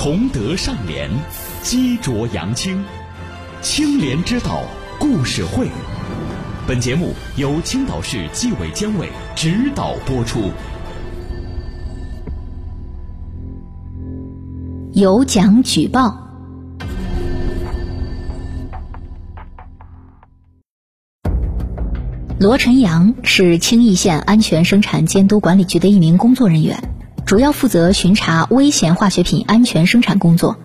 崇德尚廉，积浊扬清，清廉之道故事会。本节目由青岛市纪委监委指导播出。有奖举报。罗晨阳是青义县安全生产监督管理局的一名工作人员，主要负责巡查危险化学品安全生产工作。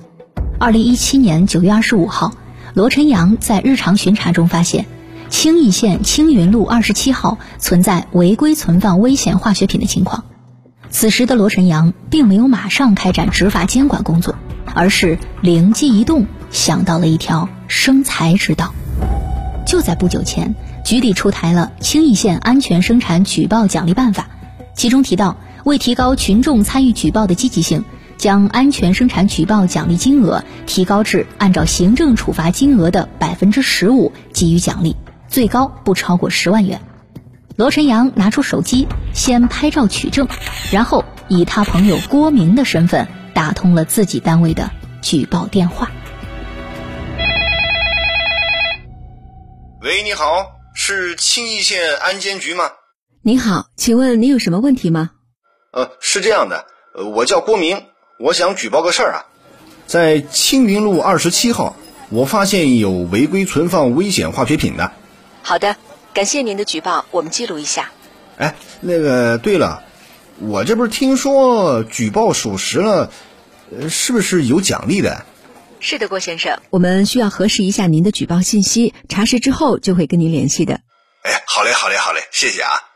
二零一七年九月二十五号，罗晨阳在日常巡查中发现，青义县青云路二十七号存在违规存放危险化学品的情况。此时的罗晨阳并没有马上开展执法监管工作，而是灵机一动，想到了一条生财之道。就在不久前。局里出台了青义县安全生产举报奖励办法，其中提到，为提高群众参与举报的积极性，将安全生产举报奖励金额提高至按照行政处罚金额的百分之十五给予奖励，最高不超过十万元。罗晨阳拿出手机，先拍照取证，然后以他朋友郭明的身份打通了自己单位的举报电话。喂，你好。是青义县安监局吗？您好，请问您有什么问题吗？呃，是这样的，呃，我叫郭明，我想举报个事儿啊，在青云路二十七号，我发现有违规存放危险化学品的。好的，感谢您的举报，我们记录一下。哎，那个，对了，我这不是听说举报属实了，呃，是不是有奖励的？是的，郭先生，我们需要核实一下您的举报信息，查实之后就会跟您联系的。哎，好嘞，好嘞，好嘞，谢谢啊。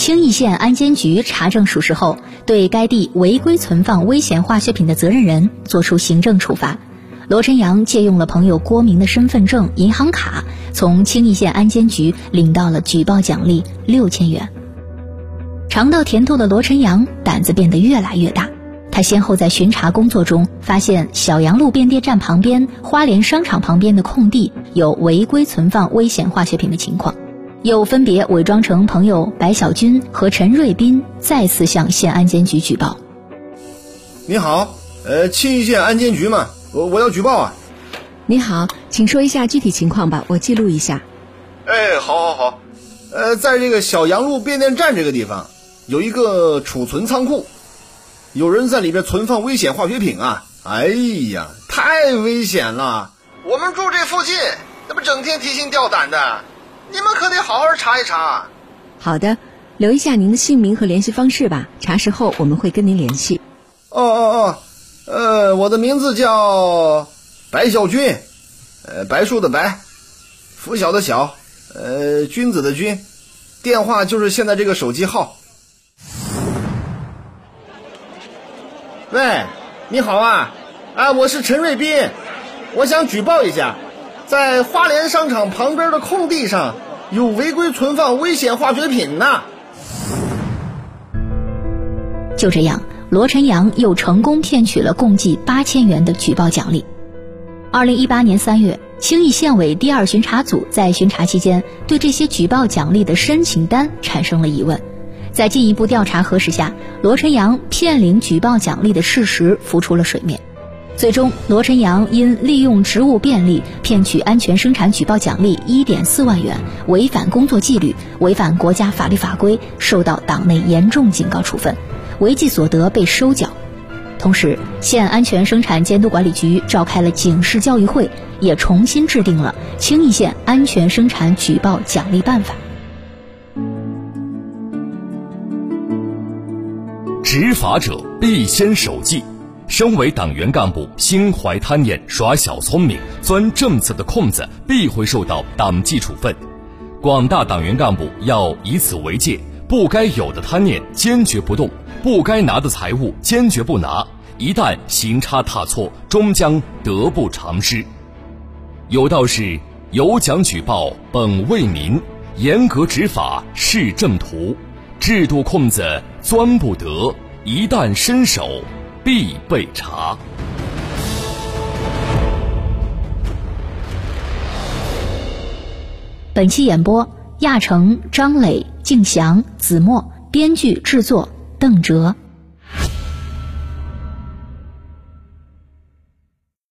青义县安监局查证属实后，对该地违规存放危险化学品的责任人作出行政处罚。罗晨阳借用了朋友郭明的身份证、银行卡，从青义县安监局领到了举报奖励六千元。尝到甜头的罗晨阳胆子变得越来越大。他先后在巡查工作中发现，小杨路变电站旁边、花莲商场旁边的空地有违规存放危险化学品的情况，又分别伪装成朋友白小军和陈瑞斌，再次向县安监局举报。你好，呃，青义县安监局嘛，我我要举报啊。你好，请说一下具体情况吧，我记录一下。哎，好，好，好，呃，在这个小杨路变电站这个地方，有一个储存仓库。有人在里边存放危险化学品啊！哎呀，太危险了！我们住这附近，那不整天提心吊胆的，你们可得好好查一查。好的，留一下您的姓名和联系方式吧，查实后我们会跟您联系。哦哦哦，呃，我的名字叫白小军，呃，白树的白，拂晓的晓，呃，君子的君，电话就是现在这个手机号。喂，你好啊，啊，我是陈瑞斌，我想举报一下，在花莲商场旁边的空地上有违规存放危险化学品呢。就这样，罗晨阳又成功骗取了共计八千元的举报奖励。二零一八年三月，青义县委第二巡查组在巡查期间，对这些举报奖励的申请单产生了疑问。在进一步调查核实下，罗晨阳骗领举报奖励的事实浮出了水面。最终，罗晨阳因利用职务便利骗取安全生产举报奖励一点四万元，违反工作纪律，违反国家法律法规，受到党内严重警告处分，违纪所得被收缴。同时，县安全生产监督管理局召开了警示教育会，也重新制定了青义县安全生产举报奖励办法。执法者必先守纪，身为党员干部，心怀贪念、耍小聪明、钻政策的空子，必会受到党纪处分。广大党员干部要以此为戒，不该有的贪念坚决不动，不该拿的财物坚决不拿。一旦行差踏错，终将得不偿失。有道是：有奖举报本为民，严格执法是正途。制度空子钻不得，一旦伸手必备茶。本期演播：亚成、张磊、敬祥、子墨，编剧制作：邓哲。